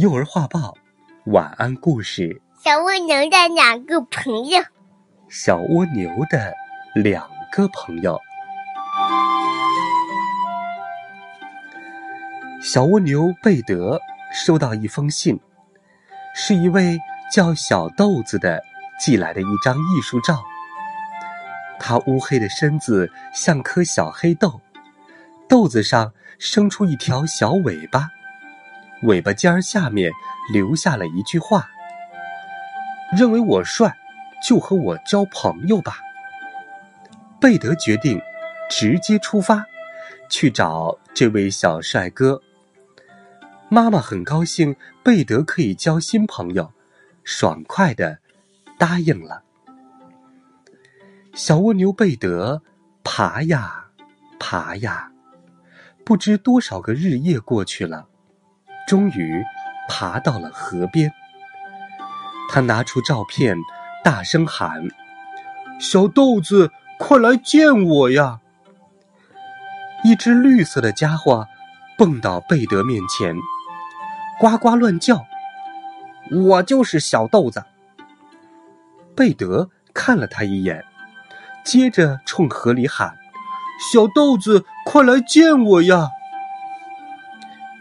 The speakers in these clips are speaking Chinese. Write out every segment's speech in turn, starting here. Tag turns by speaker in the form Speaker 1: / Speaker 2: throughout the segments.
Speaker 1: 幼儿画报，晚安故事。
Speaker 2: 小蜗牛的两个朋友。
Speaker 1: 小蜗牛的两个朋友。小蜗牛贝德收到一封信，是一位叫小豆子的寄来的一张艺术照。他乌黑的身子像颗小黑豆，豆子上生出一条小尾巴。尾巴尖儿下面留下了一句话：“认为我帅，就和我交朋友吧。”贝德决定直接出发，去找这位小帅哥。妈妈很高兴贝德可以交新朋友，爽快的答应了。小蜗牛贝德爬呀爬呀，不知多少个日夜过去了。终于爬到了河边，他拿出照片，大声喊：“小豆子，快来见我呀！”一只绿色的家伙蹦到贝德面前，呱呱乱叫：“我就是小豆子。”贝德看了他一眼，接着冲河里喊：“小豆子，快来见我呀！”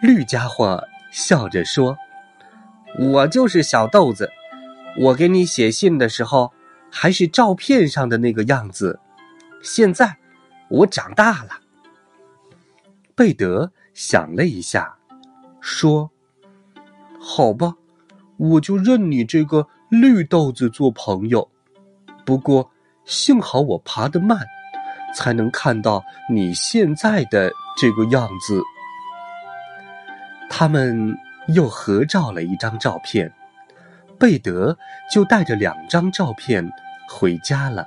Speaker 1: 绿家伙。笑着说：“我就是小豆子，我给你写信的时候还是照片上的那个样子。现在我长大了。”贝德想了一下，说：“好吧，我就认你这个绿豆子做朋友。不过幸好我爬得慢，才能看到你现在的这个样子。”他们又合照了一张照片，贝德就带着两张照片回家了。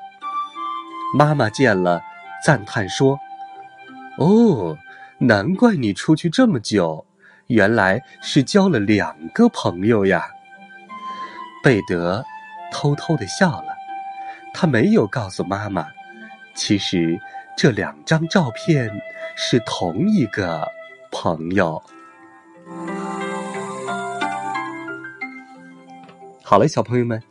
Speaker 1: 妈妈见了，赞叹说：“哦，难怪你出去这么久，原来是交了两个朋友呀。”贝德偷偷的笑了，他没有告诉妈妈，其实这两张照片是同一个朋友。好了，小朋友们，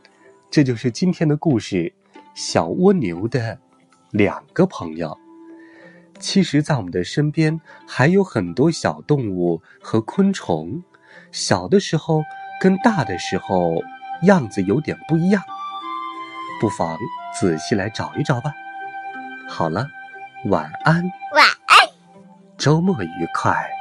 Speaker 1: 这就是今天的故事《小蜗牛的两个朋友》。其实，在我们的身边还有很多小动物和昆虫，小的时候跟大的时候样子有点不一样，不妨仔细来找一找吧。好了，晚安，
Speaker 2: 晚安，
Speaker 1: 周末愉快。